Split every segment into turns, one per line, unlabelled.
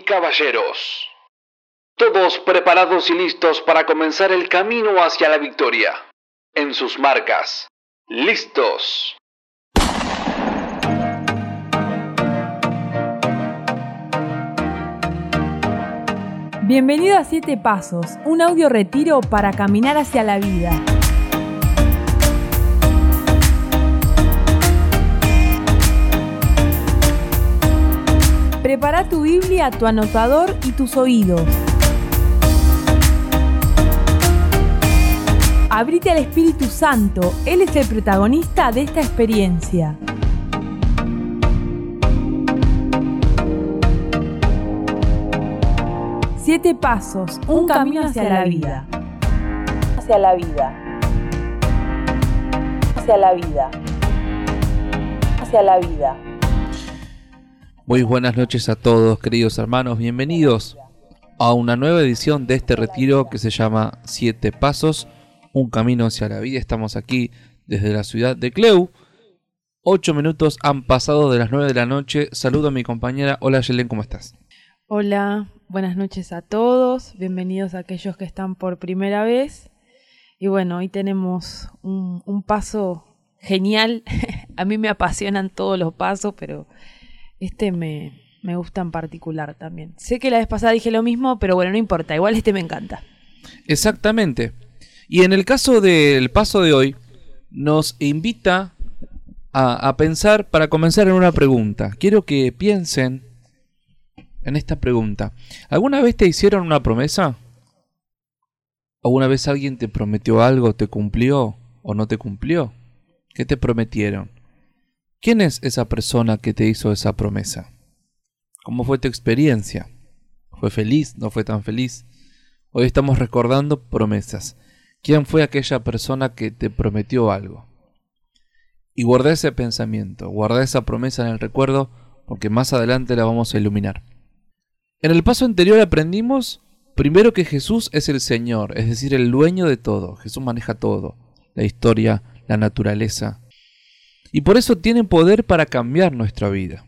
caballeros. Todos preparados y listos para comenzar el camino hacia la victoria. En sus marcas. Listos.
Bienvenido a Siete Pasos, un audio retiro para caminar hacia la vida. Prepara tu Biblia, tu anotador y tus oídos. Abrite al Espíritu Santo, Él es el protagonista de esta experiencia. Siete pasos, un, camino hacia, la vida. Hacia la vida. Hacia la vida. Hacia la vida.
Muy buenas noches a todos, queridos hermanos. Bienvenidos a una nueva edición de este retiro que se llama Siete Pasos, un camino hacia la vida. Estamos aquí desde la ciudad de Cleu. Ocho minutos han pasado de las nueve de la noche. Saludo a mi compañera. Hola, Yelen, ¿cómo estás?
Hola, buenas noches a todos, bienvenidos a aquellos que están por primera vez. Y bueno, hoy tenemos un, paso genial. a mí me apasionan todos los pasos, pero este me, me gusta en particular también. Sé que la vez pasada dije lo mismo, pero bueno, no importa, igual este me encanta.
Exactamente. Y en el caso del paso de hoy, nos invita a, a pensar para comenzar en una pregunta. Quiero que piensen en esta pregunta. ¿Alguna vez te hicieron una promesa? ¿Alguna vez alguien te prometió algo, te cumplió o no te cumplió? ¿Qué te prometieron? ¿Quién es esa persona que te hizo esa promesa? ¿Cómo fue tu experiencia? ¿Fue feliz? ¿No fue tan feliz? Hoy estamos recordando promesas. ¿Quién fue aquella persona que te prometió algo? Y guarda ese pensamiento, guarda esa promesa en el recuerdo, porque más adelante la vamos a iluminar. En el paso anterior aprendimos primero que Jesús es el Señor, es decir, el dueño de todo. Jesús maneja todo, la historia, la naturaleza. Y por eso tiene poder para cambiar nuestra vida.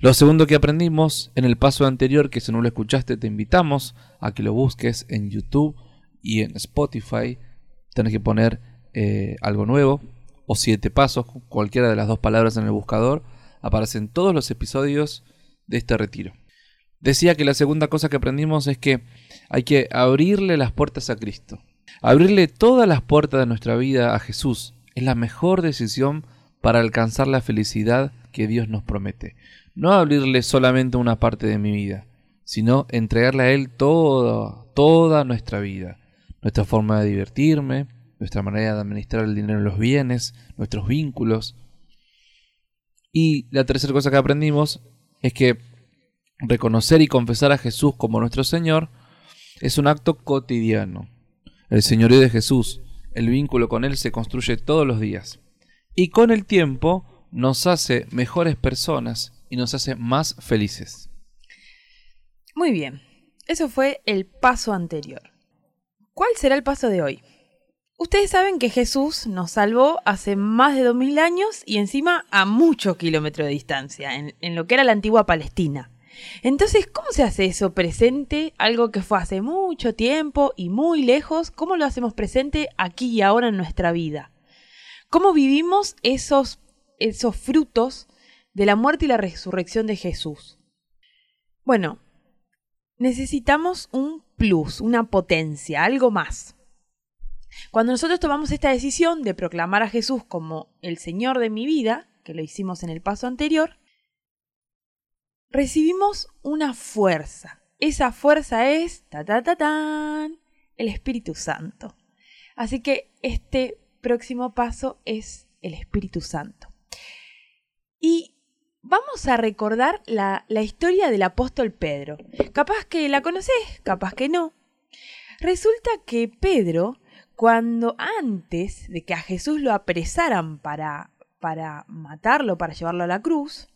Lo segundo que aprendimos en el paso anterior, que si no lo escuchaste te invitamos a que lo busques en YouTube y en Spotify. Tienes que poner eh, algo nuevo o siete pasos, cualquiera de las dos palabras en el buscador. Aparecen todos los episodios de este retiro. Decía que la segunda cosa que aprendimos es que hay que abrirle las puertas a Cristo. Abrirle todas las puertas de nuestra vida a Jesús es la mejor decisión para alcanzar la felicidad que Dios nos promete. No abrirle solamente una parte de mi vida, sino entregarle a Él toda, toda nuestra vida. Nuestra forma de divertirme, nuestra manera de administrar el dinero y los bienes, nuestros vínculos. Y la tercera cosa que aprendimos es que Reconocer y confesar a Jesús como nuestro Señor es un acto cotidiano. El señorío de Jesús, el vínculo con Él se construye todos los días. Y con el tiempo nos hace mejores personas y nos hace más felices.
Muy bien, eso fue el paso anterior. ¿Cuál será el paso de hoy? Ustedes saben que Jesús nos salvó hace más de 2000 años y encima a muchos kilómetros de distancia, en lo que era la antigua Palestina. Entonces, ¿cómo se hace eso presente? Algo que fue hace mucho tiempo y muy lejos, ¿cómo lo hacemos presente aquí y ahora en nuestra vida? ¿Cómo vivimos esos, esos frutos de la muerte y la resurrección de Jesús? Bueno, necesitamos un plus, una potencia, algo más. Cuando nosotros tomamos esta decisión de proclamar a Jesús como el Señor de mi vida, que lo hicimos en el paso anterior, recibimos una fuerza. Esa fuerza es, ta, ta, ta, tan, el Espíritu Santo. Así que este próximo paso es el Espíritu Santo. Y vamos a recordar la, la historia del apóstol Pedro. Capaz que la conoces, capaz que no. Resulta que Pedro, cuando antes de que a Jesús lo apresaran para, para matarlo, para llevarlo a la cruz,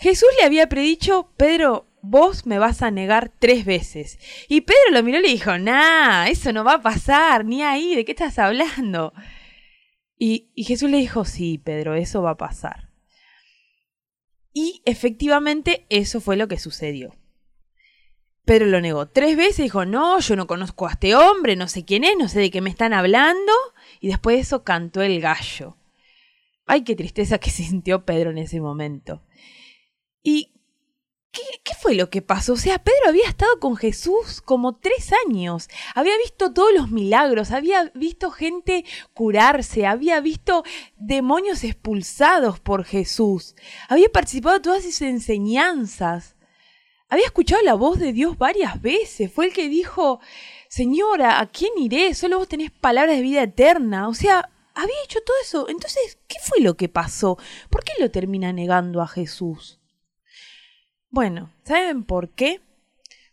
Jesús le había predicho, Pedro, vos me vas a negar tres veces. Y Pedro lo miró y le dijo, nah, eso no va a pasar, ni ahí, ¿de qué estás hablando? Y, Jesús le dijo, sí, Pedro, eso va a pasar. Y efectivamente eso fue lo que sucedió. Pedro lo negó tres veces, dijo, no, yo no conozco a este hombre, no sé quién es, no sé de qué me están hablando. Y después de eso cantó el gallo. Ay, qué tristeza que sintió Pedro en ese momento. ¿Y qué, fue lo que pasó? O sea, Pedro había estado con Jesús como tres años, había visto todos los milagros, había visto gente curarse, había visto demonios expulsados por Jesús, había participado en todas sus enseñanzas, había escuchado la voz de Dios varias veces, fue el que dijo, Señora, ¿a quién iré? Solo vos tenés palabras de vida eterna. O sea, había hecho todo eso. Entonces, ¿qué fue lo que pasó? ¿Por qué lo termina negando a Jesús? Bueno, ¿saben por qué?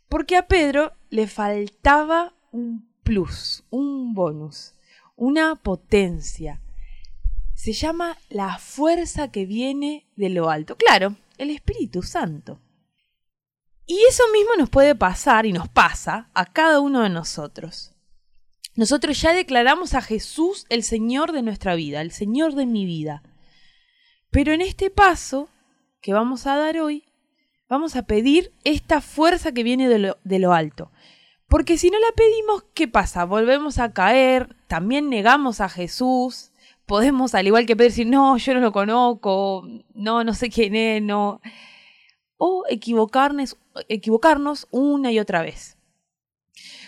Porque a Pedro le faltaba un plus, un bonus, una potencia. Se llama la fuerza que viene de lo alto. Claro, el Espíritu Santo. Y eso mismo nos puede pasar y nos pasa a cada uno de nosotros. Nosotros ya declaramos a Jesús el Señor de nuestra vida, el Señor de mi vida. Pero en este paso que vamos a dar hoy, vamos a pedir esta fuerza que viene de lo, alto. Porque si no la pedimos, ¿qué pasa? Volvemos a caer, también negamos a Jesús, podemos, al igual que Pedro, decir, no, yo no lo conozco, no, no sé quién es, no o equivocarnos, equivocarnos una y otra vez.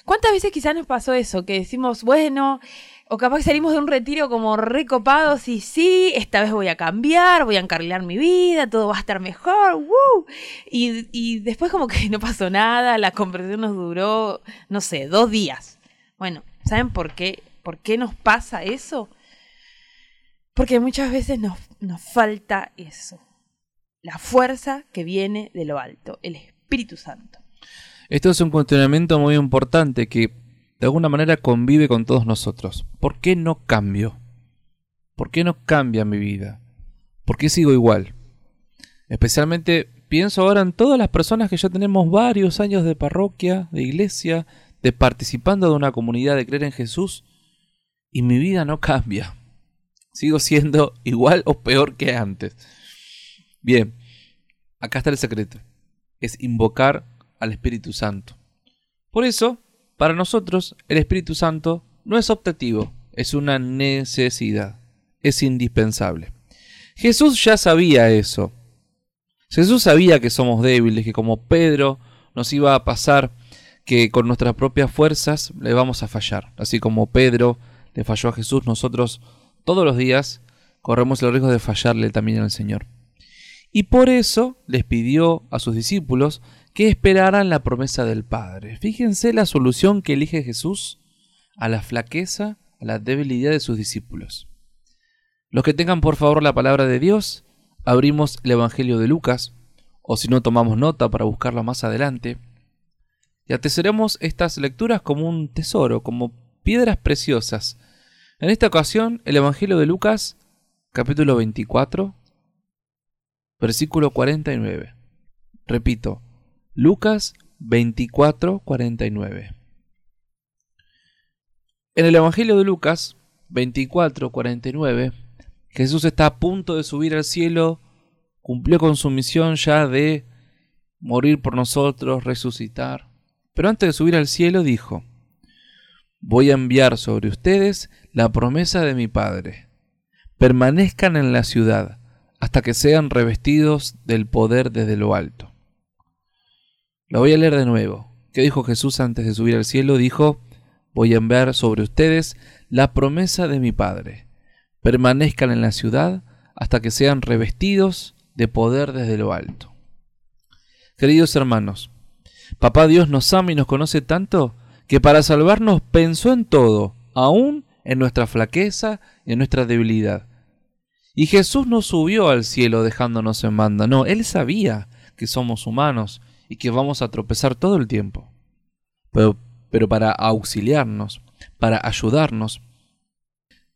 ¿Cuántas veces quizás nos pasó eso? Que decimos, bueno, o capaz salimos de un retiro como recopados y sí, esta vez voy a cambiar, voy a encarrilar mi vida, todo va a estar mejor, ¡woo! Y, y después como que no pasó nada, la conversión nos duró, no sé, dos días. Bueno, ¿saben por qué? ¿Por qué nos pasa eso? Porque muchas veces nos, nos falta eso la fuerza que viene de lo alto, el Espíritu Santo.
Esto es un cuestionamiento muy importante que de alguna manera convive con todos nosotros. ¿Por qué no cambio? ¿Por qué no cambia mi vida? ¿Por qué sigo igual? Especialmente pienso ahora en todas las personas que ya tenemos varios años de parroquia, de iglesia, de participando de una comunidad de creer en Jesús y mi vida no cambia. Sigo siendo igual o peor que antes. Bien, acá está el secreto. Es invocar al Espíritu Santo. Por eso, para nosotros, el Espíritu Santo no es optativo, es una necesidad, es indispensable. Jesús ya sabía eso. Jesús sabía que somos débiles, que como Pedro nos iba a pasar que con nuestras propias fuerzas le vamos a fallar. Así como Pedro le falló a Jesús, nosotros todos los días corremos el riesgo de fallarle también al Señor y por eso les pidió a sus discípulos que esperaran la promesa del Padre. Fíjense la solución que elige Jesús a la flaqueza, a la debilidad de sus discípulos. Los que tengan por favor la palabra de Dios, abrimos el Evangelio de Lucas, o si no tomamos nota para buscarlo más adelante, y atesoremos estas lecturas como un tesoro, como piedras preciosas. En esta ocasión, el Evangelio de Lucas, capítulo 24, versículo 49. Repito, Lucas 24, 49. En el Evangelio de Lucas 24, 49, Jesús está a punto de subir al cielo, cumplió con su misión ya de morir por nosotros, resucitar. Pero antes de subir al cielo dijo, voy a enviar sobre ustedes la promesa de mi Padre. Permanezcan en la ciudad hasta que sean revestidos del poder desde lo alto. Lo voy a leer de nuevo. ¿Qué dijo Jesús antes de subir al cielo? Dijo, voy a enviar sobre ustedes la promesa de mi Padre. Permanezcan en la ciudad hasta que sean revestidos de poder desde lo alto. Queridos hermanos, Papá Dios nos ama y nos conoce tanto que para salvarnos pensó en todo, aún en nuestra flaqueza y en nuestra debilidad. Y Jesús no subió al cielo dejándonos en banda, no, Él sabía que somos humanos y que vamos a tropezar todo el tiempo. Pero, pero para auxiliarnos, para ayudarnos,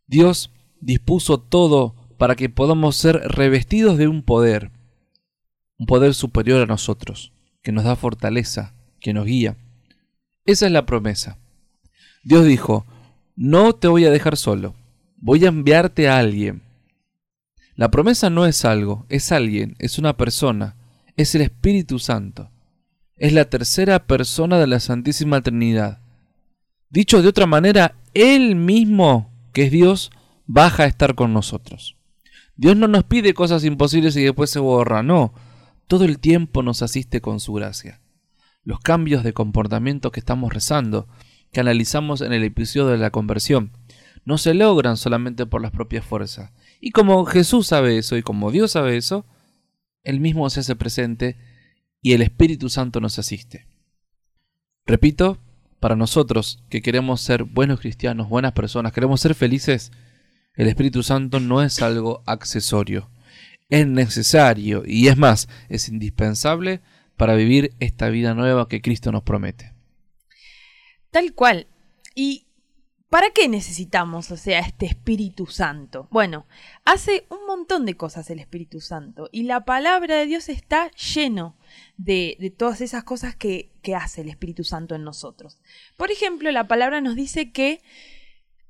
Dios dispuso todo para que podamos ser revestidos de un poder, un poder superior a nosotros, que nos da fortaleza, que nos guía. Esa es la promesa. Dios dijo, no te voy a dejar solo, voy a enviarte a alguien La promesa no es algo, es alguien, es una persona, es el Espíritu Santo. Es la tercera persona de la Santísima Trinidad. Dicho de otra manera, Él mismo, que es Dios, baja a estar con nosotros. Dios no nos pide cosas imposibles y después se borra, no. Todo el tiempo nos asiste con su gracia. Los cambios de comportamiento que estamos rezando, que analizamos en el episodio de la conversión, no se logran solamente por las propias fuerzas. Y como Jesús sabe eso y como Dios sabe eso, Él mismo se hace presente y el Espíritu Santo nos asiste. Repito, para nosotros que queremos ser buenos cristianos, buenas personas, queremos ser felices, el Espíritu Santo no es algo accesorio. Es necesario y es más, es indispensable para vivir esta vida nueva que Cristo nos promete.
Tal cual. Y ¿Para qué necesitamos, o sea, este Espíritu Santo? Bueno, hace un montón de cosas el Espíritu Santo y la palabra de Dios está lleno de, todas esas cosas que, hace el Espíritu Santo en nosotros. Por ejemplo, la palabra nos dice que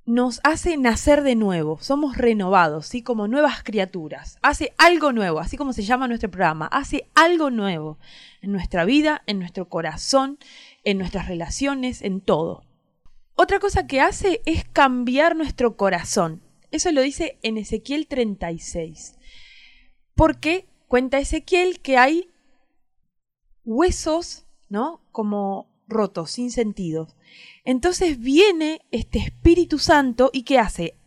nos hace nacer de nuevo, somos renovados, ¿sí? como nuevas criaturas. Hace algo nuevo, así como se llama nuestro programa, hace algo nuevo en nuestra vida, en nuestro corazón, en nuestras relaciones, en todo. Otra cosa que hace es cambiar nuestro corazón. Eso lo dice en Ezequiel 36. Porque cuenta Ezequiel que hay huesos, ¿no? Como rotos, sin sentido. Entonces viene este Espíritu Santo y ¿qué hace?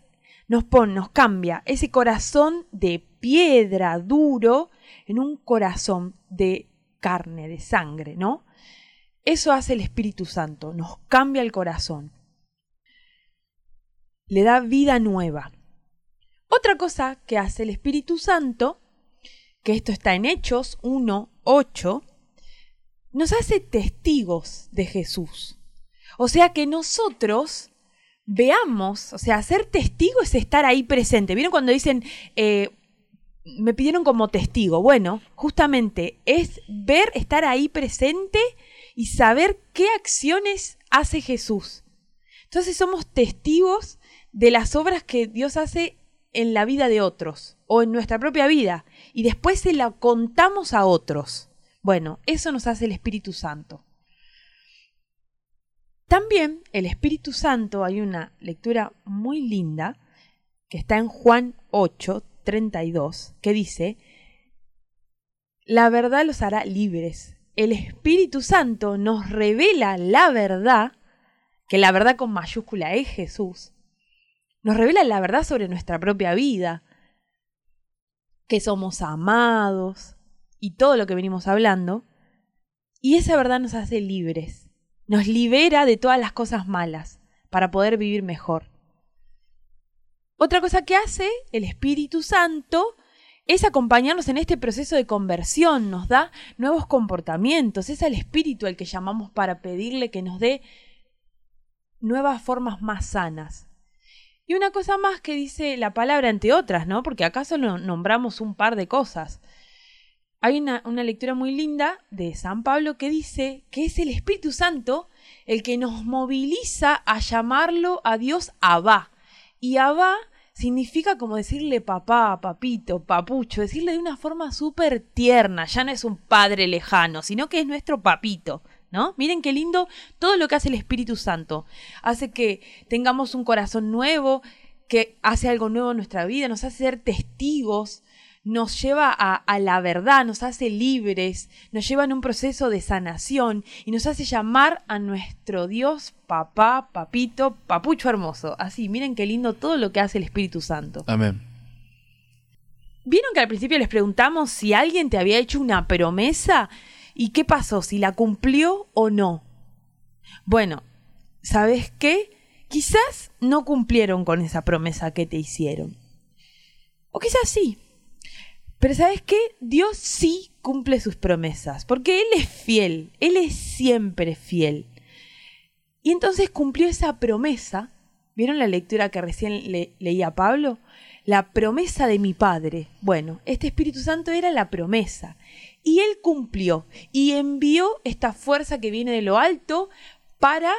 Nos pone, nos cambia ese corazón de piedra duro en un corazón de carne, de sangre, ¿no? Eso hace el Espíritu Santo, nos cambia el corazón le da vida nueva. Otra cosa que hace el Espíritu Santo, que esto está en Hechos 1, 8, nos hace testigos de Jesús. O sea que nosotros veamos, o sea, ser testigo es estar ahí presente. ¿Vieron cuando dicen, eh, me pidieron como testigo? Bueno, justamente es ver, estar ahí presente y saber qué acciones hace Jesús. Entonces somos testigos de las obras que Dios hace en la vida de otros o en nuestra propia vida y después se la contamos a otros. Bueno, eso nos hace el Espíritu Santo. También el Espíritu Santo, hay una lectura muy linda que está en Juan 8, 32, que dice, la verdad los hará libres. El Espíritu Santo nos revela la verdad, que la verdad con mayúscula es Jesús, nos revela la verdad sobre nuestra propia vida, que somos amados y todo lo que venimos hablando, y esa verdad nos hace libres, nos libera de todas las cosas malas para poder vivir mejor. Otra cosa que hace el Espíritu Santo es acompañarnos en este proceso de conversión, nos da nuevos comportamientos, es el Espíritu el que llamamos para pedirle que nos dé nuevas formas más sanas y una cosa más que dice la palabra, entre otras, ¿no? Porque acaso nombramos un par de cosas. Hay una, una, lectura muy linda de San Pablo que dice que es el Espíritu Santo el que nos moviliza a llamarlo a Dios Abba. Y Abba significa como decirle papá, papito, papucho, decirle de una forma súper tierna, ya no es un padre lejano, sino que es nuestro papito. ¿no? Miren qué lindo todo lo que hace el Espíritu Santo. Hace que tengamos un corazón nuevo, que hace algo nuevo en nuestra vida, nos hace ser testigos, nos lleva a, la verdad, nos hace libres, nos lleva en un proceso de sanación y nos hace llamar a nuestro Dios papá, papito, papucho hermoso. Así, miren qué lindo todo lo que hace el Espíritu Santo.
Amén.
¿Vieron que al principio les preguntamos si alguien te había hecho una promesa? ¿Y qué pasó? ¿Si la cumplió o no? Bueno, ¿sabes qué? Quizás no cumplieron con esa promesa que te hicieron. O quizás sí. Pero ¿sabes qué? Dios sí cumple sus promesas, porque Él es fiel, Él es siempre fiel. Y entonces cumplió esa promesa. ¿Vieron la lectura que recién leía Pablo? La promesa de mi Padre. Bueno, este Espíritu Santo era la promesa. Y él cumplió y envió esta fuerza que viene de lo alto para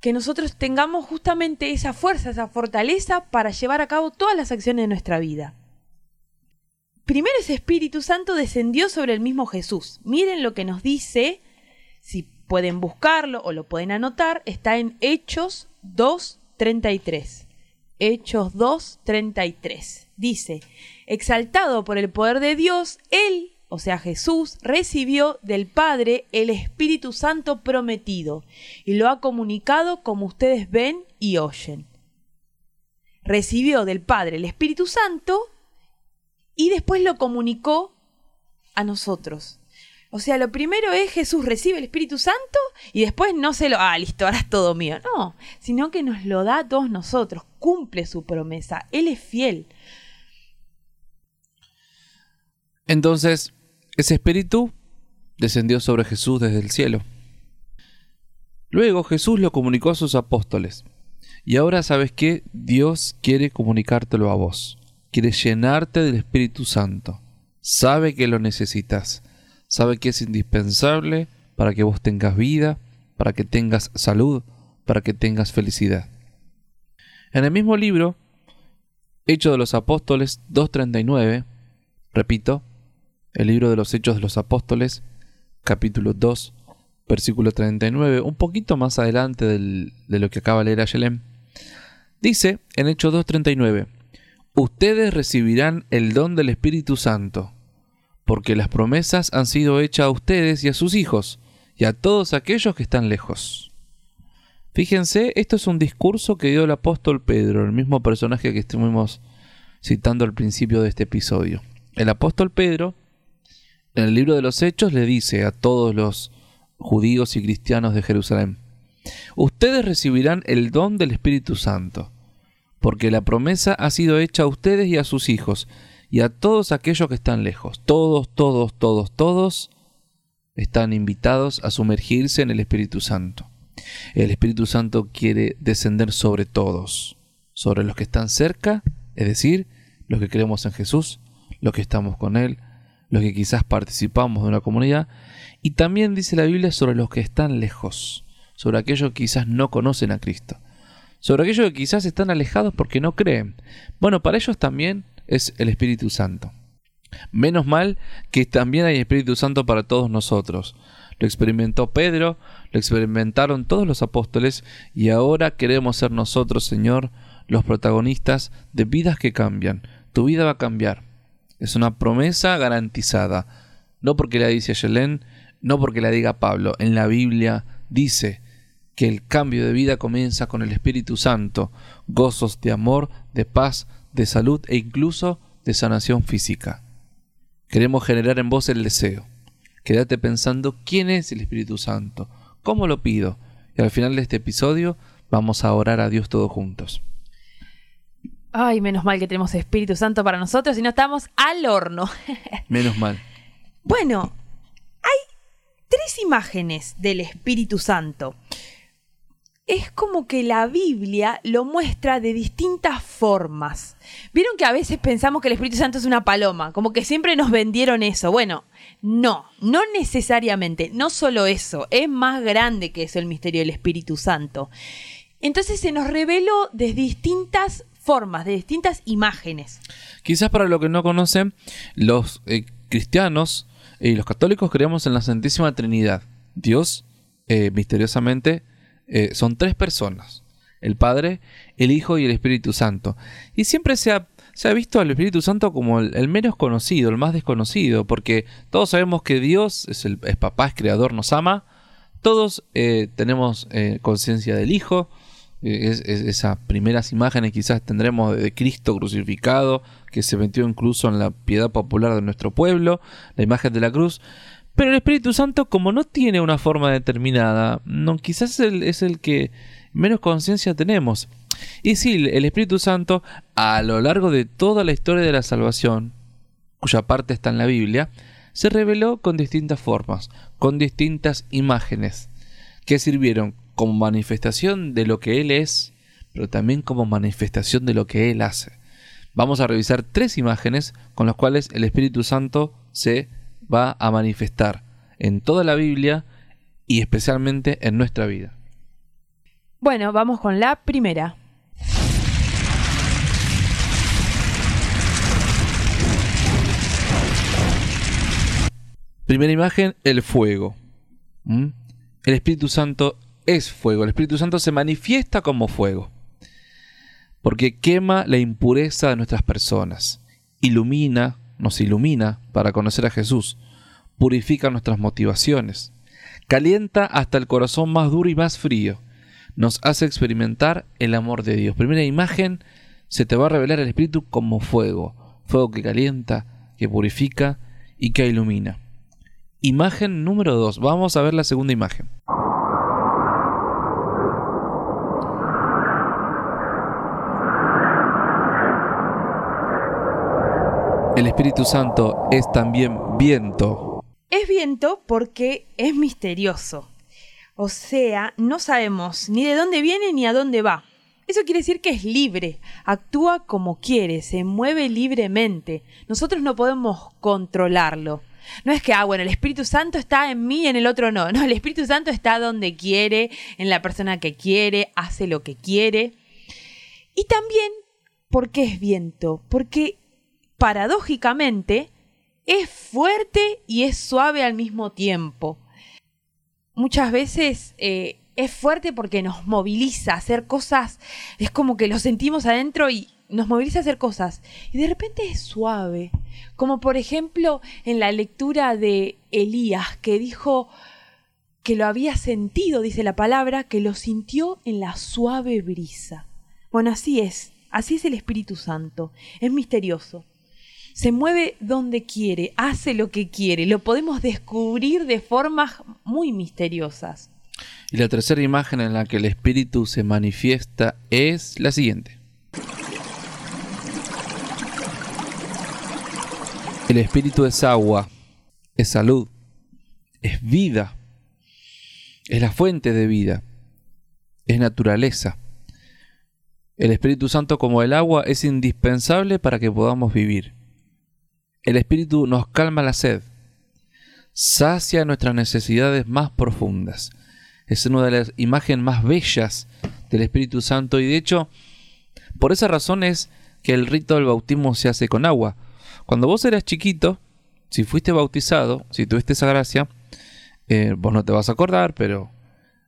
que nosotros tengamos justamente esa fuerza, esa fortaleza para llevar a cabo todas las acciones de nuestra vida. Primero ese Espíritu Santo descendió sobre el mismo Jesús. Miren lo que nos dice, si pueden buscarlo o lo pueden anotar, está en Hechos 2.33. Hechos 2.33. Dice, exaltado por el poder de Dios, Él, o sea Jesús, recibió del Padre el Espíritu Santo prometido y lo ha comunicado como ustedes ven y oyen. Recibió del Padre el Espíritu Santo y después lo comunicó a nosotros. O sea, lo primero es Jesús recibe el Espíritu Santo y después no se lo, ah, listo, ahora es todo mío. No, sino que nos lo da a todos nosotros, cumple su promesa, Él es fiel.
Entonces, ese Espíritu descendió sobre Jesús desde el cielo. Luego Jesús lo comunicó a sus apóstoles. Y ahora sabes que Dios quiere comunicártelo a vos quiere llenarte del Espíritu Santo. Sabe que lo necesitas. Sabe que es indispensable para que vos tengas vida, para que tengas salud, para que tengas felicidad. En el mismo libro, Hechos de los Apóstoles 2.39, repito, el libro de los Hechos de los Apóstoles, capítulo 2, versículo 39, un poquito más adelante de lo que acaba de leer Ayelem, dice en Hechos 2.39, ustedes recibirán el don del Espíritu Santo, porque las promesas han sido hechas a ustedes y a sus hijos, y a todos aquellos que están lejos. Fíjense, esto es un discurso que dio el apóstol Pedro, el mismo personaje que estuvimos citando al principio de este episodio. El apóstol Pedro, en el libro de los Hechos, le dice a todos los judíos y cristianos de Jerusalén, ustedes recibirán el don del Espíritu Santo porque la promesa ha sido hecha a ustedes y a sus hijos, y a todos aquellos que están lejos. Todos, todos, todos, todos están invitados a sumergirse en el Espíritu Santo. El Espíritu Santo quiere descender sobre todos, sobre los que están cerca, es decir, los que creemos en Jesús, los que estamos con Él, los que quizás participamos de una comunidad, y también dice la Biblia sobre los que están lejos, sobre aquellos que quizás no conocen a Cristo sobre aquellos que quizás están alejados porque no creen. Bueno, para ellos también es el Espíritu Santo. Menos mal que también hay Espíritu Santo para todos nosotros. Lo experimentó Pedro, lo experimentaron todos los apóstoles y ahora queremos ser nosotros, Señor, los protagonistas de vidas que cambian. Tu vida va a cambiar. Es una promesa garantizada. No porque la dice Yelén, no porque la diga Pablo. En la Biblia dice que el cambio de vida comienza con el Espíritu Santo, gozos de amor, de paz, de salud e incluso de sanación física. Queremos generar en vos el deseo. Quédate pensando quién es el Espíritu Santo, cómo lo pido. Y al final de este episodio vamos a orar a Dios todos juntos.
Ay, menos mal que tenemos Espíritu Santo para nosotros y no estamos al horno.
menos mal.
Bueno, hay tres imágenes del Espíritu Santo es como que la Biblia lo muestra de distintas formas. Vieron que a veces pensamos que el Espíritu Santo es una paloma, como que siempre nos vendieron eso. Bueno, no, no necesariamente, no solo eso, es más grande que eso el misterio del Espíritu Santo. Entonces se nos reveló de distintas formas, de distintas imágenes.
Quizás para los que no conocen, los eh, cristianos y los católicos creemos en la Santísima Trinidad. Dios, eh, misteriosamente, eh, son tres personas, el Padre, el Hijo y el Espíritu Santo. Y siempre se ha, se ha visto al Espíritu Santo como el, menos conocido, el más desconocido, porque todos sabemos que Dios es, el, papá, es creador, nos ama, todos eh, tenemos eh, conciencia del Hijo, es, esas primeras imágenes quizás tendremos de Cristo crucificado, que se metió incluso en la piedad popular de nuestro pueblo, la imagen de la cruz, pero el Espíritu Santo, como no tiene una forma determinada, no, quizás es el, que menos conciencia tenemos. Y sí, el Espíritu Santo, a lo largo de toda la historia de la salvación, cuya parte está en la Biblia, se reveló con distintas formas, con distintas imágenes, que sirvieron como manifestación de lo que Él es, pero también como manifestación de lo que Él hace. Vamos a revisar tres imágenes con las cuales el Espíritu Santo se va a manifestar en toda la Biblia y especialmente en nuestra vida.
Bueno, vamos con la primera.
Primera imagen, el fuego. ¿Mm? El Espíritu Santo es fuego. El Espíritu Santo se manifiesta como fuego. Porque quema la impureza de nuestras personas. Ilumina, nos ilumina para conocer a Jesús. Purifica nuestras motivaciones. Calienta hasta el corazón más duro y más frío. Nos hace experimentar el amor de Dios. Primera imagen, se te va a revelar el Espíritu como fuego. Fuego que calienta, que purifica y que ilumina. Imagen número 2. Vamos a ver la segunda imagen. El Espíritu Santo es también viento.
Es viento porque es misterioso. O sea, no sabemos ni de dónde viene ni a dónde va. Eso quiere decir que es libre, actúa como quiere, se mueve libremente. Nosotros no podemos controlarlo. No es que, ah, bueno, el Espíritu Santo está en mí y en el otro no. No, el Espíritu Santo está donde quiere, en la persona que quiere, hace lo que quiere. Y también, ¿por qué es viento? Porque, paradójicamente, es fuerte y es suave al mismo tiempo. Muchas veces eh, es fuerte porque nos moviliza a hacer cosas, es como que lo sentimos adentro y nos moviliza a hacer cosas. Y de repente es suave, como por ejemplo en la lectura de Elías, que dijo que lo había sentido, dice la palabra, que lo sintió en la suave brisa. Bueno, así es, así es el Espíritu Santo, es misterioso. Se mueve donde quiere, hace lo que quiere, lo podemos descubrir de formas muy misteriosas.
Y la tercera imagen en la que el Espíritu se manifiesta es la siguiente. El Espíritu es agua, es salud, es vida, es la fuente de vida, es naturaleza. El Espíritu Santo como el agua es indispensable para que podamos vivir. El Espíritu nos calma la sed, sacia nuestras necesidades más profundas. Es una de las imágenes más bellas del Espíritu Santo y de hecho, por esa razón es que el rito del bautismo se hace con agua cuando vos eras chiquito, si fuiste bautizado, si tuviste esa gracia, eh, vos no te vas a acordar, pero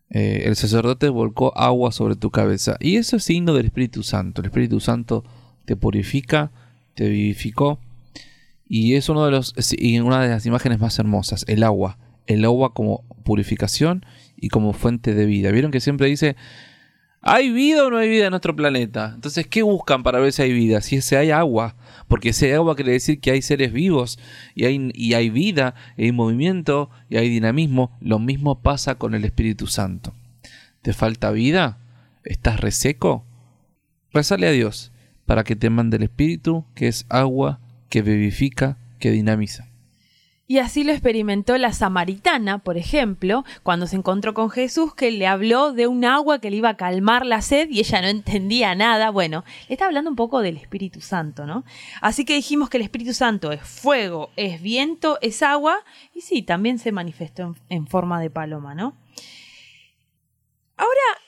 eh, el sacerdote volcó agua sobre tu cabeza. Y eso es signo del Espíritu Santo. El Espíritu Santo te purifica, te vivificó. Y es uno de los, una de las imágenes más hermosas, el agua. El agua como purificación y como fuente de vida. ¿Vieron que siempre dice, ¿hay vida o no hay vida en nuestro planeta? Entonces, ¿qué buscan para ver si hay vida? Si hay agua. Porque ese agua quiere decir que hay seres vivos y hay, y hay vida, y hay movimiento y hay dinamismo. Lo mismo pasa con el Espíritu Santo. ¿Te falta vida? ¿Estás reseco? Rezale a Dios para que te mande el Espíritu, que es agua que vivifica, que dinamiza.
Y así lo experimentó la samaritana, por ejemplo, cuando se encontró con Jesús, que le habló de un agua que le iba a calmar la sed y ella no entendía nada. Bueno, le está hablando un poco del Espíritu Santo, ¿no? Así que dijimos que el Espíritu Santo es fuego, es viento, es agua, y sí, también se manifestó en, en forma de paloma, ¿no? Ahora,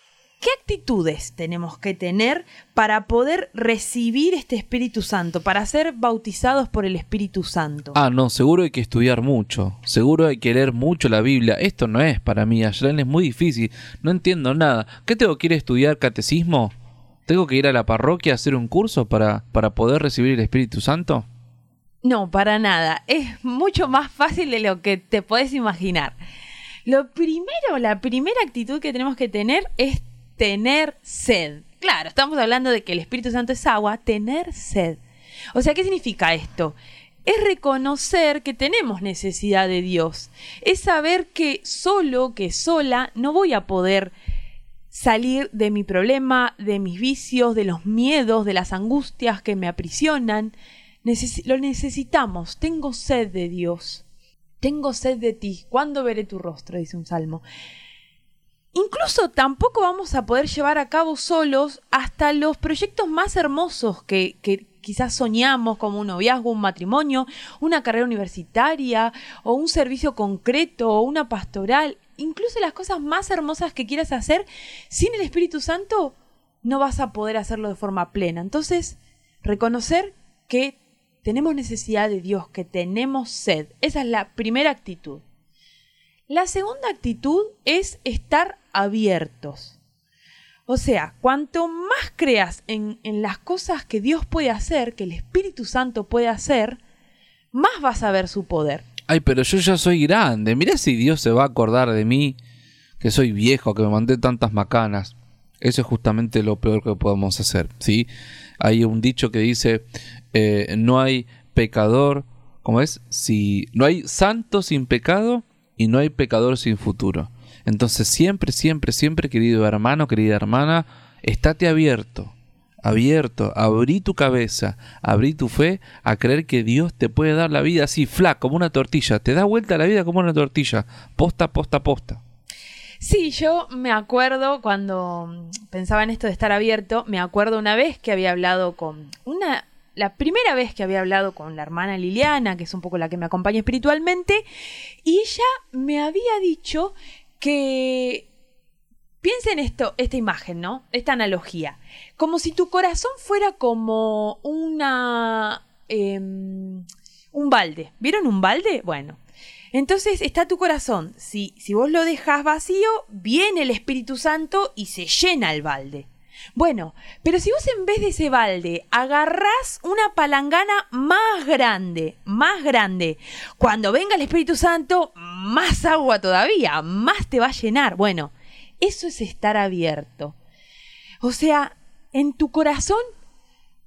¿Qué actitudes tenemos que tener para poder recibir este Espíritu Santo, para ser bautizados por el Espíritu Santo?
Ah, no, seguro hay que estudiar mucho, seguro hay que leer mucho la Biblia. Esto no es para mí, Aylan es muy difícil, no entiendo nada. ¿Qué tengo que ir a estudiar catecismo? ¿Tengo que ir a la parroquia a hacer un curso para, para poder recibir el Espíritu Santo?
No, para nada. Es mucho más fácil de lo que te puedes imaginar. Lo primero, la primera actitud que tenemos que tener es tener sed. Claro, estamos hablando de que el Espíritu Santo es agua, tener sed. O sea, ¿qué significa esto? Es reconocer que tenemos necesidad de Dios. Es saber que solo, que sola, no voy a poder salir de mi problema, de mis vicios, de los miedos, de las angustias que me aprisionan. lo necesitamos. Tengo sed de Dios. Tengo sed de ti. ¿Cuándo veré tu rostro? dice un salmo. Incluso tampoco vamos a poder llevar a cabo solos hasta los proyectos más hermosos que, quizás soñamos, como un noviazgo, un matrimonio, una carrera universitaria, o un servicio concreto, o una pastoral. Incluso las cosas más hermosas que quieras hacer, sin el Espíritu Santo, no vas a poder hacerlo de forma plena. Entonces, reconocer que tenemos necesidad de Dios, que tenemos sed. Esa es la primera actitud. La segunda actitud es estar abiertos. O sea, cuanto más creas en, las cosas que Dios puede hacer, que el Espíritu Santo puede hacer, más vas a ver su poder.
Ay, pero yo ya soy grande. Mira si Dios se va a acordar de mí, que soy viejo, que me mandé tantas macanas. Eso es justamente lo peor que podemos hacer, ¿sí? Hay un dicho que dice, eh, no hay pecador, ¿cómo es? Si no hay santo sin pecado y no hay pecador sin futuro. Entonces siempre, siempre, siempre, querido hermano, querida hermana, estate abierto, abierto, abrí tu cabeza, abrí tu fe a creer que Dios te puede dar la vida así, flac, como una tortilla, te da vuelta la vida como una tortilla, posta, posta, posta.
Sí, yo me acuerdo cuando pensaba en esto de estar abierto, me acuerdo una vez que había hablado con una la primera vez que había hablado con la hermana Liliana, que es un poco la que me acompaña espiritualmente, y ella me había dicho que piensen esto, esta imagen, ¿no? Esta analogía. Como si tu corazón fuera como una. Em, un balde. ¿Vieron un balde? Bueno, entonces está tu corazón. Si, si vos lo dejas vacío, viene el Espíritu Santo y se llena el balde. Bueno, pero si vos en vez de ese balde agarrás una palangana más grande, más grande, cuando venga el Espíritu Santo, más agua todavía, más te va a llenar. Bueno, eso es estar abierto. O sea, en tu corazón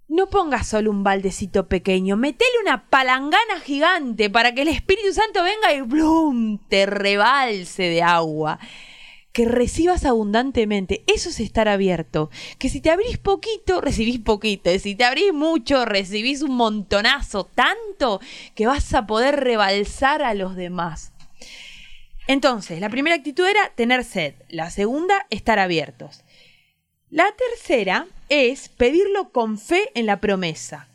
no pongas solo un baldecito pequeño, metele una palangana gigante para que el Espíritu Santo venga y ¡blum! te rebalse de agua. Que recibas abundantemente. Eso es estar abierto. Que si te abrís poquito, recibís poquito. Y si te abrís mucho, recibís un montonazo. Tanto que vas a poder rebalsar a los demás. Entonces, la primera actitud era tener sed. La segunda, estar abiertos. La tercera es pedirlo con fe en la promesa.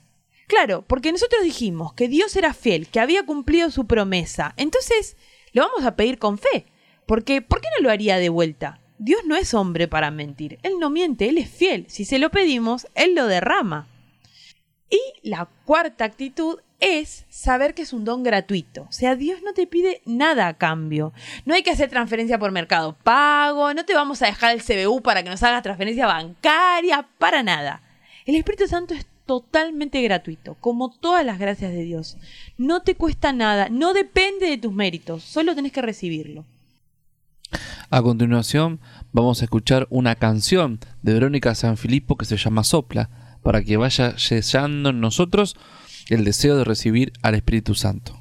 Claro, porque nosotros dijimos que Dios era fiel, que había cumplido su promesa. Entonces, lo vamos a pedir con fe. Porque, ¿por qué no lo haría de vuelta? Dios no es hombre para mentir. Él no miente, Él es fiel. Si se lo pedimos, Él lo derrama. Y la cuarta actitud es saber que es un don gratuito. O sea, Dios no te pide nada a cambio. No hay que hacer transferencia por mercado pago, no te vamos a dejar el CBU para que nos hagas transferencia bancaria, para nada. El Espíritu Santo es totalmente gratuito, como todas las gracias de Dios. No te cuesta nada, no depende de tus méritos, solo tenés que recibirlo.
A continuación vamos a escuchar una canción de Verónica Sanfilippo que se llama Sopla, para que vaya sellando en nosotros el deseo de recibir al Espíritu Santo.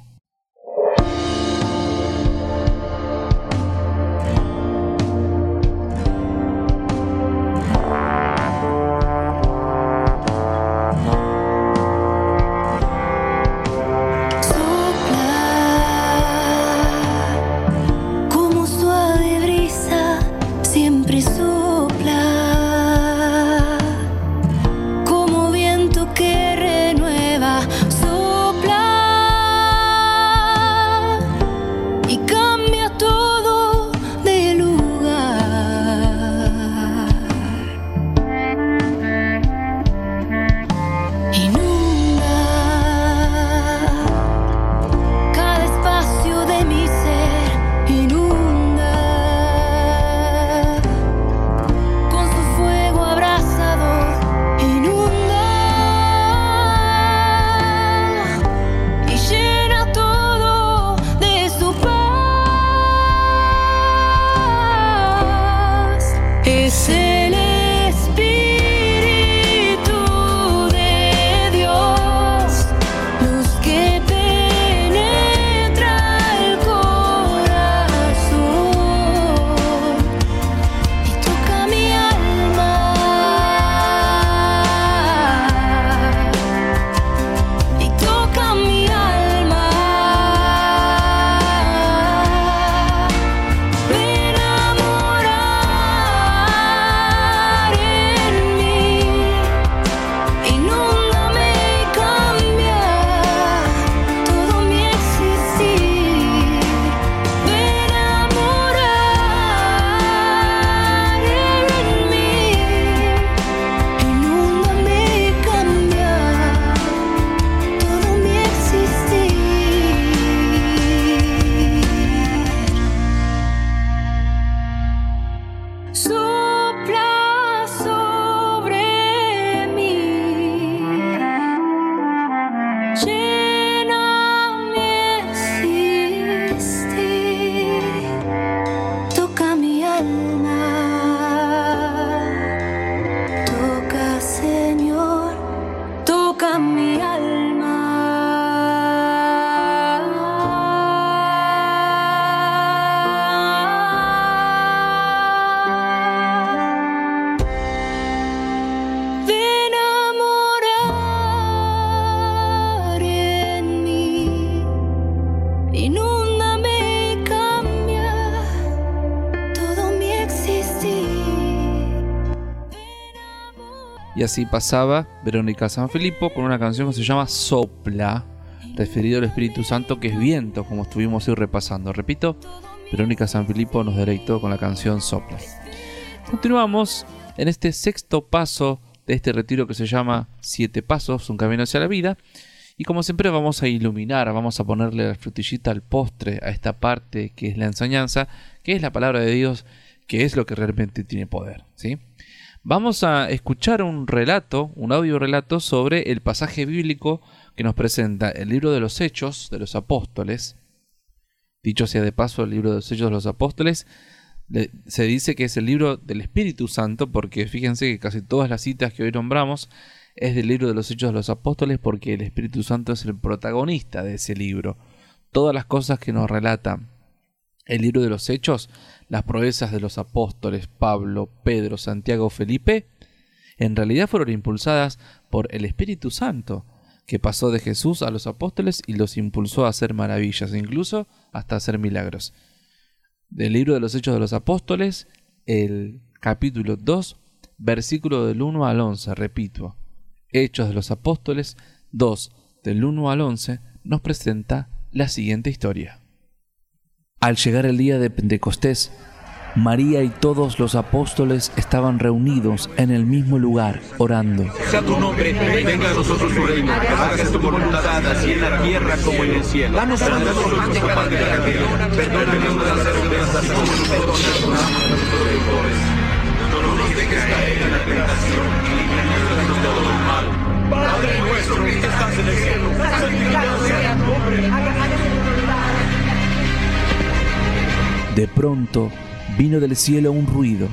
Y así pasaba Verónica San Filipo con una canción que se llama Sopla, referido al Espíritu Santo que es viento, como estuvimos hoy repasando. Repito, Verónica San Filipo nos deleitó con la canción Sopla. Continuamos en este sexto paso de este retiro que se llama Siete Pasos, un camino hacia la vida. Y como siempre vamos a iluminar, vamos a ponerle la frutillita al postre a esta parte que es la enseñanza, que es la palabra de Dios, que es lo que realmente tiene poder. ¿sí? Vamos a escuchar un relato, un audio relato sobre el pasaje bíblico que nos presenta el libro de los Hechos de los Apóstoles. Dicho sea de paso, el libro de los Hechos de los Apóstoles se dice que es el libro del Espíritu Santo, porque fíjense que casi todas las citas que hoy nombramos es del libro de los Hechos de los Apóstoles, porque el Espíritu Santo es el protagonista de ese libro. Todas las cosas que nos relatan el libro de los Hechos, las proezas de los apóstoles Pablo, Pedro, Santiago, Felipe, en realidad fueron impulsadas por el Espíritu Santo, que pasó de Jesús a los apóstoles y los impulsó a hacer maravillas, incluso hasta hacer milagros del libro de los Hechos de los Apóstoles, el capítulo 2, versículo del 1 al 11, repito, Hechos de los Apóstoles 2, del 1 al 11, nos presenta la siguiente historia. Al llegar el día de Pentecostés, María y todos los apóstoles estaban reunidos en el mismo lugar, orando.
Sea tu nombre, venga a nosotros tu reino, hágase tu voluntad, así en la tierra como en el cielo. Danos a nosotros nuestro pan de cada día, perdónanos nuestras ofensas como nosotros perdonamos a nuestros deudores. No nos dejes caer en la tentación y líbranos de todo mal. Padre nuestro que estás en el cielo, santificado sea tu nombre.
De pronto, vino del cielo un ruido,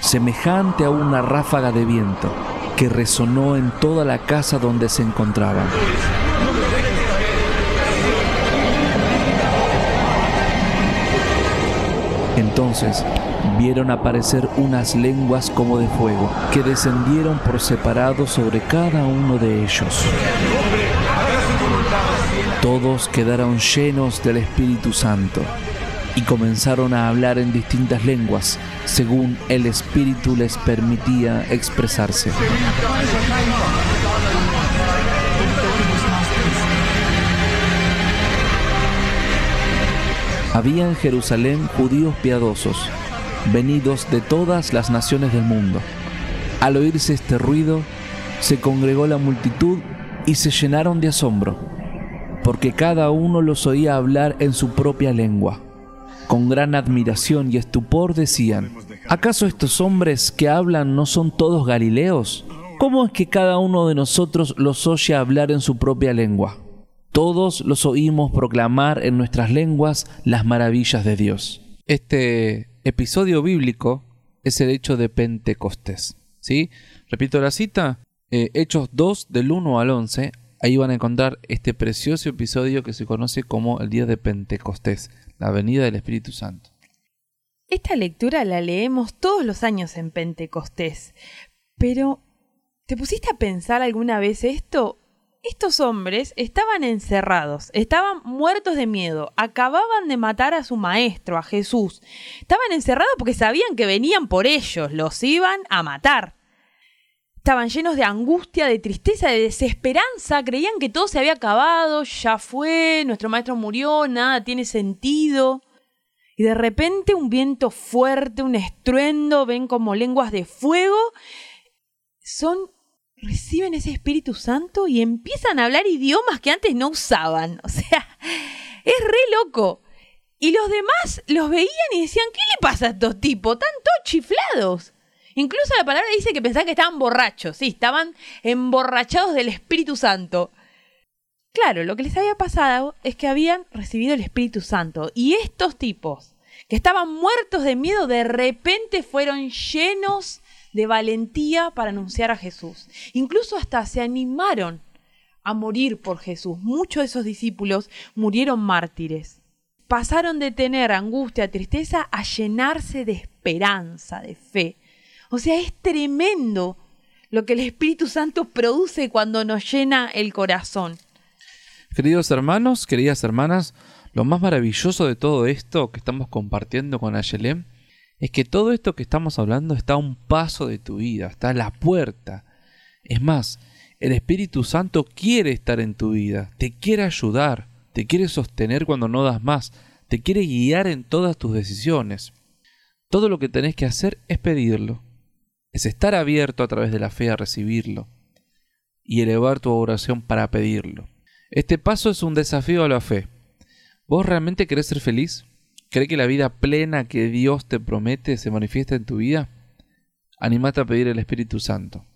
semejante a una ráfaga de viento, que resonó en toda la casa donde se encontraban. Entonces vieron aparecer unas lenguas como de fuego, que descendieron por separado sobre cada uno de ellos. Todos quedaron llenos del Espíritu Santo y comenzaron a hablar en distintas lenguas, según el Espíritu les permitía expresarse. Había en Jerusalén judíos piadosos, venidos de todas las naciones del mundo. Al oírse este ruido, se congregó la multitud y se llenaron de asombro, porque cada uno los oía hablar en su propia lengua con gran admiración y estupor decían, ¿acaso estos hombres que hablan no son todos galileos? ¿Cómo es que cada uno de nosotros los oye hablar en su propia lengua? Todos los oímos proclamar en nuestras lenguas las maravillas de Dios. Este episodio bíblico es el hecho de Pentecostés. ¿sí? Repito la cita, eh, Hechos 2 del 1 al 11, ahí van a encontrar este precioso episodio que se conoce como el día de Pentecostés la venida del Espíritu Santo.
Esta lectura la leemos todos los años en Pentecostés, pero ¿te pusiste a pensar alguna vez esto? Estos hombres estaban encerrados, estaban muertos de miedo, acababan de matar a su maestro, a Jesús. Estaban encerrados porque sabían que venían por ellos, los iban a matar. Estaban llenos de angustia, de tristeza, de desesperanza, creían que todo se había acabado, ya fue, nuestro maestro murió, nada tiene sentido. Y de repente un viento fuerte, un estruendo, ven como lenguas de fuego, son reciben ese Espíritu Santo y empiezan a hablar idiomas que antes no usaban. O sea, es re loco. Y los demás los veían y decían, ¿qué le pasa a estos tipos? Están todos chiflados. Incluso la palabra dice que pensaban que estaban borrachos, sí, estaban emborrachados del Espíritu Santo. Claro, lo que les había pasado es que habían recibido el Espíritu Santo y estos tipos, que estaban muertos de miedo, de repente fueron llenos de valentía para anunciar a Jesús. Incluso hasta se animaron a morir por Jesús. Muchos de esos discípulos murieron mártires. Pasaron de tener angustia, tristeza, a llenarse de esperanza, de fe. O sea, es tremendo lo que el Espíritu Santo produce cuando nos llena el corazón.
Queridos hermanos, queridas hermanas, lo más maravilloso de todo esto que estamos compartiendo con Ayelem es que todo esto que estamos hablando está a un paso de tu vida, está a la puerta. Es más, el Espíritu Santo quiere estar en tu vida, te quiere ayudar, te quiere sostener cuando no das más, te quiere guiar en todas tus decisiones. Todo lo que tenés que hacer es pedirlo, es estar abierto a través de la fe a recibirlo y elevar tu oración para pedirlo. Este paso es un desafío a la fe. ¿Vos realmente querés ser feliz? ¿Cree que la vida plena que Dios te promete se manifiesta en tu vida? Animate a pedir el Espíritu Santo.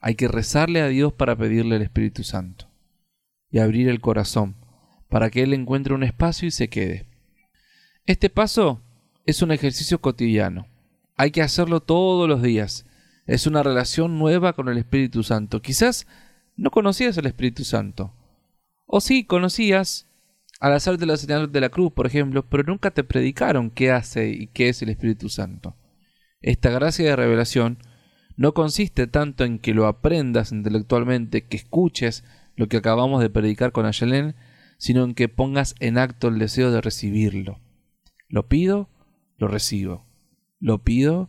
Hay que rezarle a Dios para pedirle el Espíritu Santo y abrir el corazón para que Él encuentre un espacio y se quede. Este paso es un ejercicio cotidiano. Hay que hacerlo todos los días. Es una relación nueva con el Espíritu Santo. Quizás no conocías al Espíritu Santo. O sí, conocías al hacerte la señal de la cruz, por ejemplo, pero nunca te predicaron qué hace y qué es el Espíritu Santo. Esta gracia de revelación no consiste tanto en que lo aprendas intelectualmente, que escuches lo que acabamos de predicar con Ayelen, sino en que pongas en acto el deseo de recibirlo. Lo pido, lo recibo. Lo pido,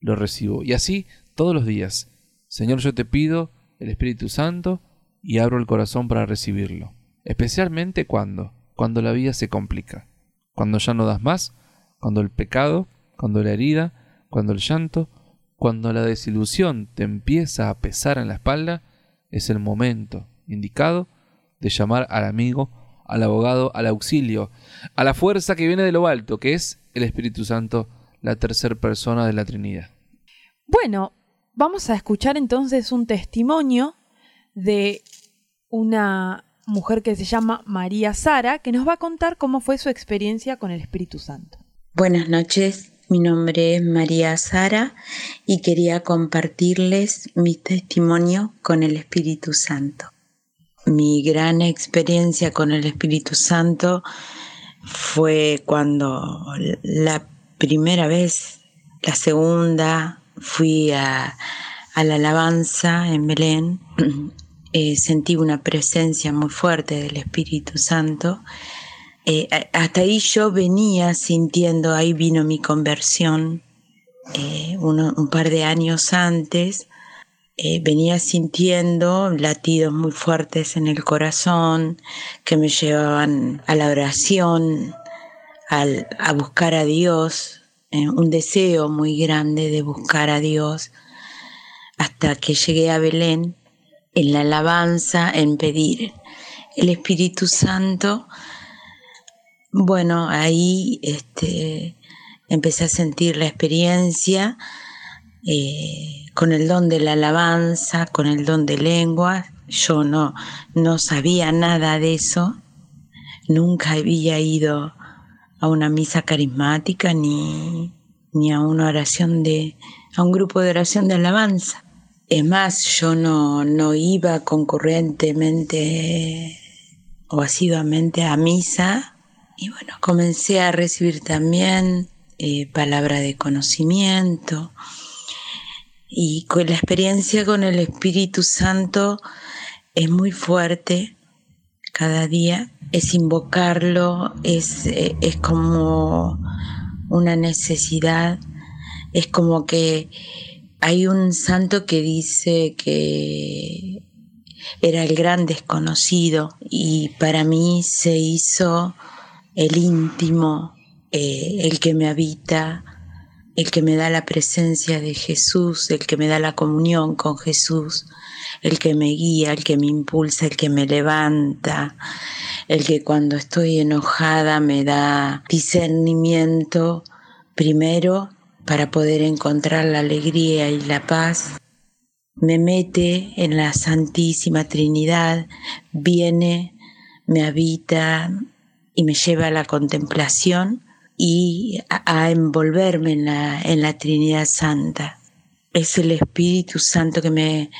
lo recibo. Y así todos los días. Señor, yo te pido el Espíritu Santo y abro el corazón para recibirlo. Especialmente cuando, cuando la vida se complica. Cuando ya no das más, cuando el pecado, cuando la herida, cuando el llanto, cuando la desilusión te empieza a pesar en la espalda, es el momento indicado de llamar al amigo, al abogado, al auxilio, a la fuerza que viene de lo alto, que es el Espíritu Santo, la tercera persona de la Trinidad.
Bueno, vamos a escuchar entonces un testimonio de una mujer que se llama María Sara, que nos va a contar cómo fue su experiencia con el Espíritu Santo.
Buenas noches, mi nombre es María Sara y quería compartirles mi testimonio con el Espíritu Santo. Mi gran experiencia con el Espíritu Santo fue cuando la primera vez, la segunda, fui a, la alabanza en Belén, eh, sentí una presencia muy fuerte del Espíritu Santo. Eh, hasta ahí yo venía sintiendo, ahí vino mi conversión eh, un par de años antes, venía sintiendo latidos muy fuertes en el corazón que me llevaban a la oración, a buscar a Dios, un deseo muy grande de buscar a Dios, hasta que llegué a Belén en la alabanza, en pedir el Espíritu Santo bueno, ahí este, empecé a sentir la experiencia eh, con el don de la alabanza, con el don de lengua. Yo no, no sabía nada de eso. Nunca había ido a una misa carismática ni, ni a una oración de, a un grupo de oración de alabanza. Es más, yo no, no iba concurrentemente o asiduamente a misa y bueno, comencé a recibir también eh, palabra de conocimiento y con la experiencia con el Espíritu Santo es muy fuerte cada día, es invocarlo, es, eh, es como una necesidad, es como que hay un santo que dice que era el gran desconocido y para mí se hizo el íntimo, eh, el que me habita, el que me da la presencia de Jesús, el que me da la comunión con Jesús, el que me guía, el que me impulsa, el que me levanta, el que cuando estoy enojada me da discernimiento primero para poder encontrar la alegría y la paz. Me mete en la Santísima Trinidad, viene, me habita, y me lleva a la contemplación y a, envolverme en la, en la Trinidad Santa. Es el Espíritu Santo que me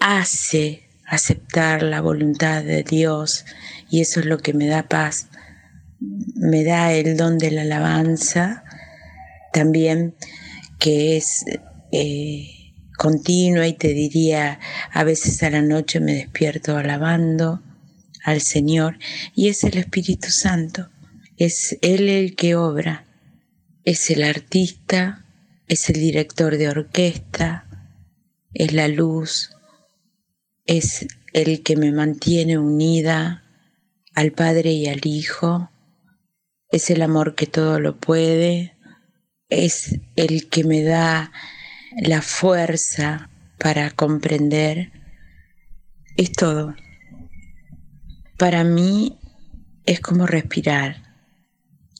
hace aceptar la voluntad de Dios y eso es lo que me da paz. Me da el don de la alabanza también que es eh, continua y te diría a veces a la noche me despierto alabando al Señor y es el Espíritu Santo. Es Él el que obra, es el artista, es el director de orquesta, es la luz, es el que me mantiene unida al Padre y al Hijo, es el amor que todo lo puede, es el que me da la fuerza para comprender, es todo. Para mí es como respirar,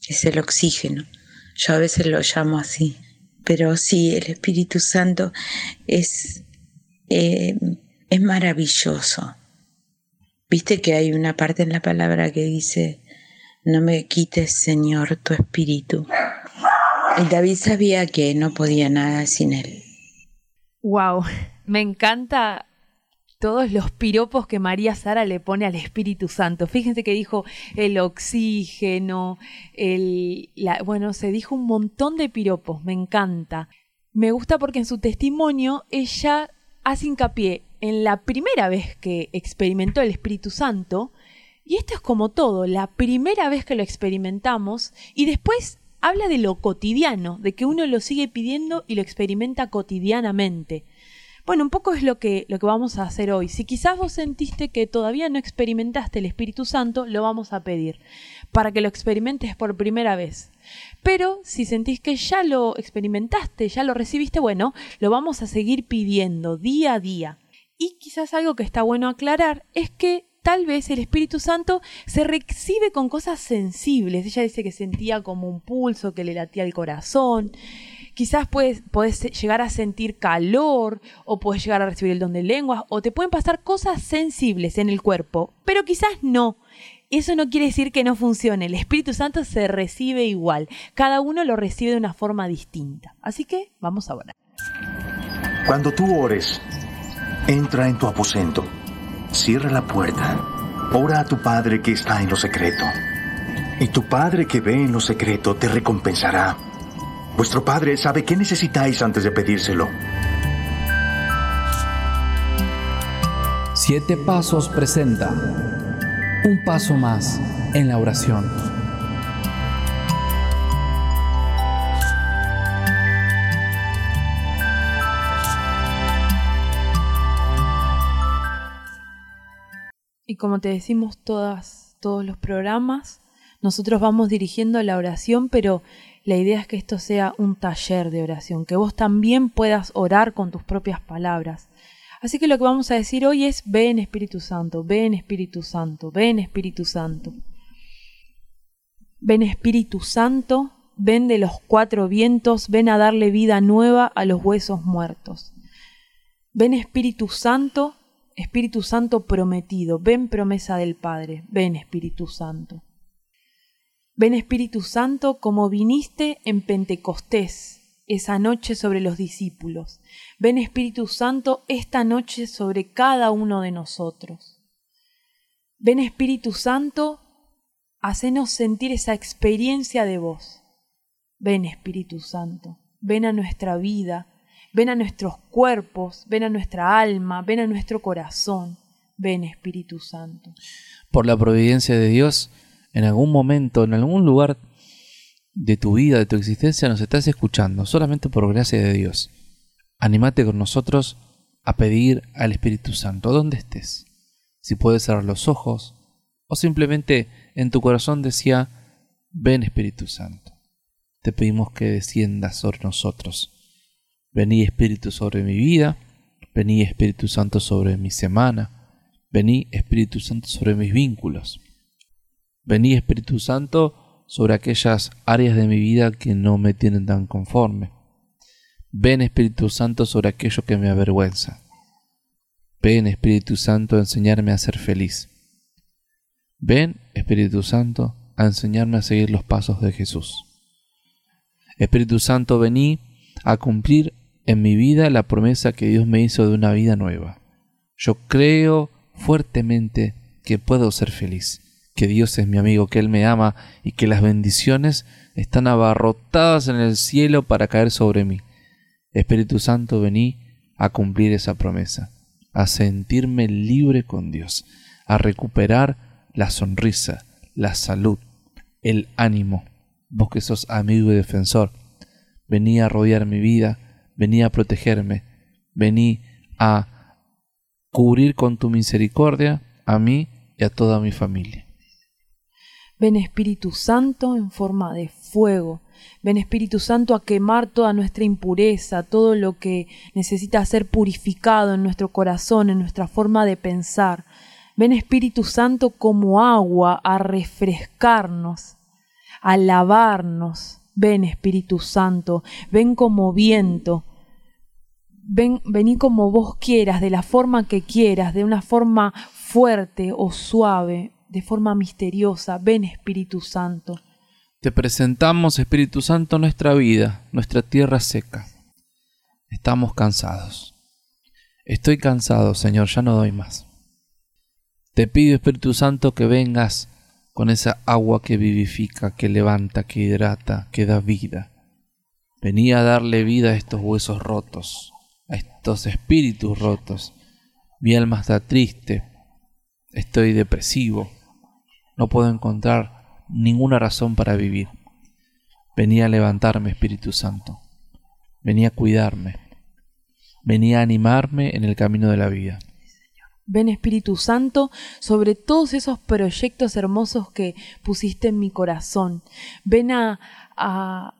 es el oxígeno. Yo a veces lo llamo así, pero sí, el Espíritu Santo es, eh, es maravilloso. Viste que hay una parte en la palabra que dice, no me quites, Señor, tu espíritu. Y David sabía que no podía nada sin él.
Wow, me encanta todos los piropos que María Sara le pone al Espíritu Santo. Fíjense que dijo el oxígeno, el, bueno, se dijo un montón de piropos, me encanta. Me gusta porque en su testimonio ella hace hincapié en la primera vez que experimentó el Espíritu Santo, y esto es como todo, la primera vez que lo experimentamos, y después habla de lo cotidiano, de que uno lo sigue pidiendo y lo experimenta cotidianamente. Bueno, un poco es lo que, lo que vamos a hacer hoy. Si quizás vos sentiste que todavía no experimentaste el Espíritu Santo, lo vamos a pedir para que lo experimentes por primera vez. Pero si sentís que ya lo experimentaste, ya lo recibiste, bueno, lo vamos a seguir pidiendo día a día. Y quizás algo que está bueno aclarar es que tal vez el Espíritu Santo se recibe con cosas sensibles. Ella dice que sentía como un pulso que le latía el corazón, quizás puedes, llegar a sentir calor o puedes llegar a recibir el don de lenguas o te pueden pasar cosas sensibles en el cuerpo, pero quizás no. Eso no quiere decir que no funcione. El Espíritu Santo se recibe igual. Cada uno lo recibe de una forma distinta. Así que vamos a orar.
Cuando tú ores, entra en tu aposento, cierra la puerta, ora a tu Padre que está en lo secreto. Y tu Padre que ve en lo secreto te recompensará. Vuestro Padre sabe qué necesitáis antes de pedírselo.
Siete Pasos presenta un paso más en la oración.
Y como te decimos todas, todos los programas, nosotros vamos dirigiendo la oración, pero la idea es que esto sea un taller de oración, que vos también puedas orar con tus propias palabras. Así que lo que vamos a decir hoy es, ven Espíritu Santo, ven Espíritu Santo, ven Espíritu Santo. Ven Espíritu Santo, ven de los cuatro vientos, ven a darle vida nueva a los huesos muertos. Ven Espíritu Santo, Espíritu Santo prometido, ven promesa del Padre, ven Espíritu Santo. Ven Espíritu Santo como viniste en Pentecostés esa noche sobre los discípulos. Ven Espíritu Santo esta noche sobre cada uno de nosotros. Ven Espíritu Santo, hacenos sentir esa experiencia de vos. Ven Espíritu Santo, ven a nuestra vida, ven a nuestros cuerpos, ven a nuestra alma, ven a nuestro corazón. Ven Espíritu Santo.
Por la providencia de Dios, en algún momento, en algún lugar de tu vida, de tu existencia, nos estás escuchando, solamente por gracia de Dios. Anímate con nosotros a pedir al Espíritu Santo, donde estés. Si puedes cerrar los ojos, o simplemente en tu corazón decía, ven Espíritu Santo. Te pedimos que desciendas sobre nosotros. Vení Espíritu sobre mi vida, vení Espíritu Santo sobre mi semana, vení Espíritu Santo sobre mis vínculos. Vení Espíritu Santo sobre aquellas áreas de mi vida que no me tienen tan conforme. Ven Espíritu Santo sobre aquello que me avergüenza. Ven Espíritu Santo a enseñarme a ser feliz. Ven Espíritu Santo a enseñarme a seguir los pasos de Jesús. Espíritu Santo, vení a cumplir en mi vida la promesa que Dios me hizo de una vida nueva. Yo creo fuertemente que puedo ser feliz que Dios es mi amigo, que Él me ama y que las bendiciones están abarrotadas en el cielo para caer sobre mí. Espíritu Santo, vení a cumplir esa promesa, a sentirme libre con Dios, a recuperar la sonrisa, la salud, el ánimo. Vos que sos amigo y defensor, vení a rodear mi vida, vení a protegerme, vení a cubrir con tu misericordia a mí y a toda mi familia.
Ven Espíritu Santo en forma de fuego. Ven Espíritu Santo a quemar toda nuestra impureza, todo lo que necesita ser purificado en nuestro corazón, en nuestra forma de pensar. Ven Espíritu Santo como agua a refrescarnos, a lavarnos. Ven Espíritu Santo, ven como viento. Ven, vení como vos quieras, de la forma que quieras, de una forma fuerte o suave, de forma misteriosa. Ven Espíritu Santo.
Te presentamos, Espíritu Santo, nuestra vida, nuestra tierra seca. Estamos cansados. Estoy cansado, Señor, ya no doy más. Te pido, Espíritu Santo, que vengas con esa agua que vivifica, que levanta, que hidrata, que da vida. Venía a darle vida a estos huesos rotos, a estos espíritus rotos. Mi alma está triste, estoy depresivo, no puedo encontrar ninguna razón para vivir. Venía a levantarme, Espíritu Santo. Venía a cuidarme. Venía a animarme en el camino de la vida.
Ven Espíritu Santo sobre todos esos proyectos hermosos que pusiste en mi corazón. Ven a, a,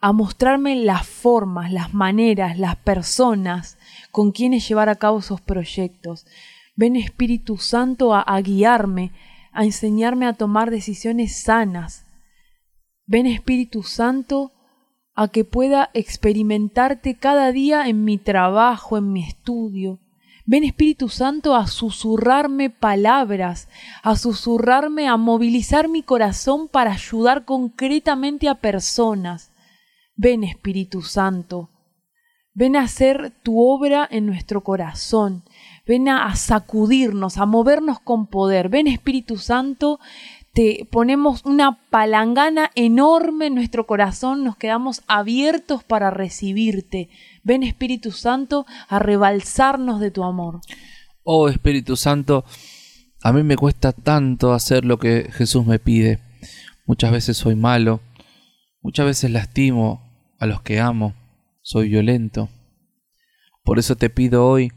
a, mostrarme las formas, las maneras, las personas con quienes llevar a cabo esos proyectos. Ven Espíritu Santo a, a guiarme a enseñarme a tomar decisiones sanas. Ven Espíritu Santo a que pueda experimentarte cada día en mi trabajo, en mi estudio. Ven Espíritu Santo a susurrarme palabras, a susurrarme, a movilizar mi corazón para ayudar concretamente a personas. Ven Espíritu Santo, ven a hacer tu obra en nuestro corazón, ven a, sacudirnos, a movernos con poder. Ven Espíritu Santo, te ponemos una palangana enorme en nuestro corazón, nos quedamos abiertos para recibirte. Ven Espíritu Santo a rebalsarnos de tu amor.
Oh Espíritu Santo, a mí me cuesta tanto hacer lo que Jesús me pide. Muchas veces soy malo, muchas veces lastimo a los que amo, soy violento. Por eso te pido hoy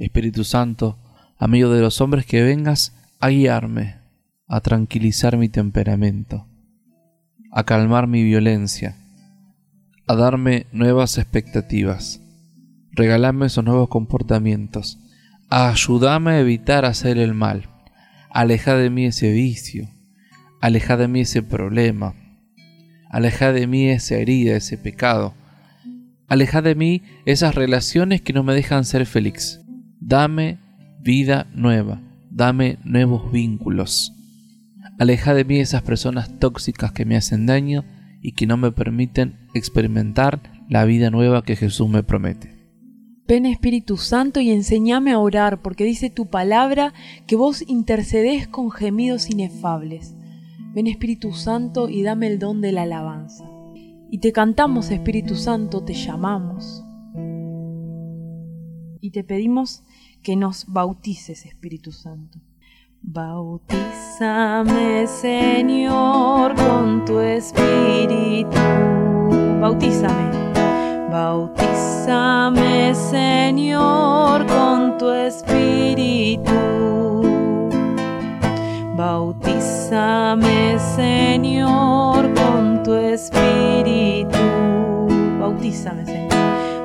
Espíritu Santo, amigo de los hombres, que vengas a guiarme, a tranquilizar mi temperamento, a calmar mi violencia, a darme nuevas expectativas, regalarme esos nuevos comportamientos, a ayudarme a evitar hacer el mal, alejar de mí ese vicio, alejar de mí ese problema, alejar de mí esa herida, ese pecado, alejar de mí esas relaciones que no me dejan ser feliz. Dame vida nueva, dame nuevos vínculos. Aleja de mí esas personas tóxicas que me hacen daño y que no me permiten experimentar la vida nueva que Jesús me promete.
Ven Espíritu Santo y enséñame a orar, porque dice tu palabra que vos intercedés con gemidos inefables. Ven Espíritu Santo y dame el don de la alabanza. Y te cantamos Espíritu Santo, te llamamos. Y te pedimos que nos bautices, Espíritu Santo. Bautízame, Señor, con tu Espíritu. Bautízame. Bautízame, Señor, con tu Espíritu. Bautízame, Señor, con tu Espíritu. Bautízame, Señor.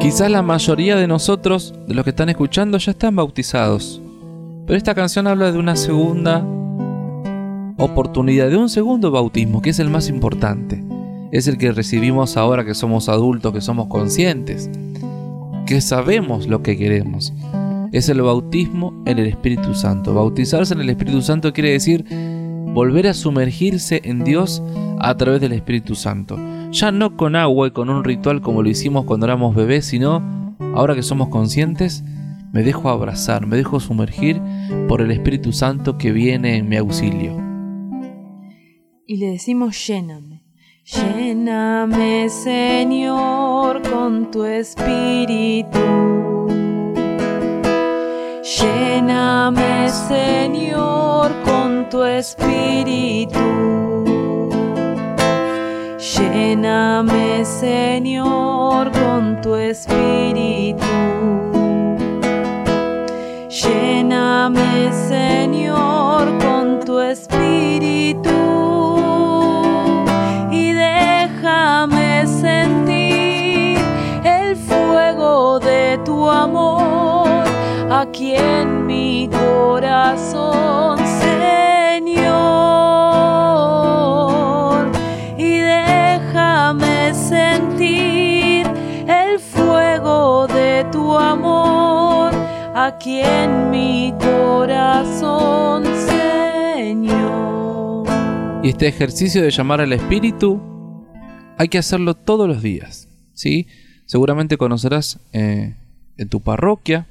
Quizás la mayoría de nosotros, de los que están escuchando, ya están bautizados. Pero esta canción habla de una segunda oportunidad, de un segundo bautismo, que es el más importante. Es el que recibimos ahora que somos adultos, que somos conscientes, que sabemos lo que queremos. Es el bautismo en el Espíritu Santo. Bautizarse en el Espíritu Santo quiere decir volver a sumergirse en Dios a través del Espíritu Santo. ya no con agua y con un ritual como lo hicimos cuando éramos bebés, sino ahora que somos conscientes, me dejo abrazar, me dejo sumergir por el Espíritu Santo que viene en mi auxilio.
Y le decimos lléname. Lléname, Señor, con tu espíritu. Lléname, Señor, tu espíritu. Lléname, Señor, con tu espíritu. Lléname, Señor, con tu espíritu. Y déjame sentir el fuego de tu amor aquí en mi corazón, Señor. Y déjame sentir el fuego de tu amor aquí en mi corazón, Señor.
Y este ejercicio de llamar al Espíritu hay que hacerlo todos los días. ¿sí? Seguramente conocerás eh, en tu parroquia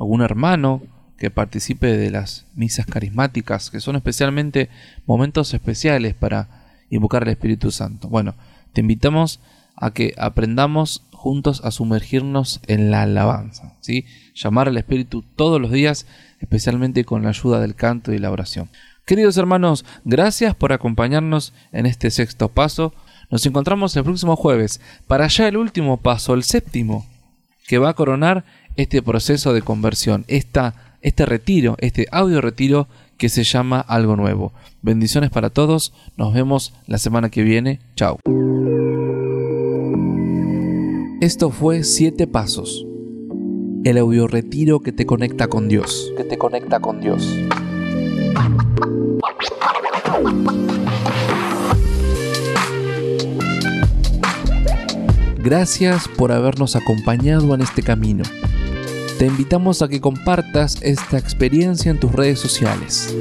algún hermano que participe de las misas carismáticas, que son especialmente momentos especiales para invocar al Espíritu Santo. Bueno, te invitamos a que aprendamos juntos a sumergirnos en la alabanza, ¿sí? Llamar al Espíritu todos los días, especialmente con la ayuda del canto y la oración. Queridos hermanos, gracias por acompañarnos en este sexto paso. Nos encontramos el próximo jueves para ya el último paso, el séptimo, que va a coronar este proceso de conversión, esta, este retiro, este audio retiro que se llama Algo Nuevo. Bendiciones para todos, nos vemos la semana que viene, chao. Esto fue Siete Pasos, el audio retiro que te conecta con Dios, que te conecta con Dios. Gracias por habernos acompañado en este camino. Te invitamos a que compartas esta experiencia en tus redes sociales.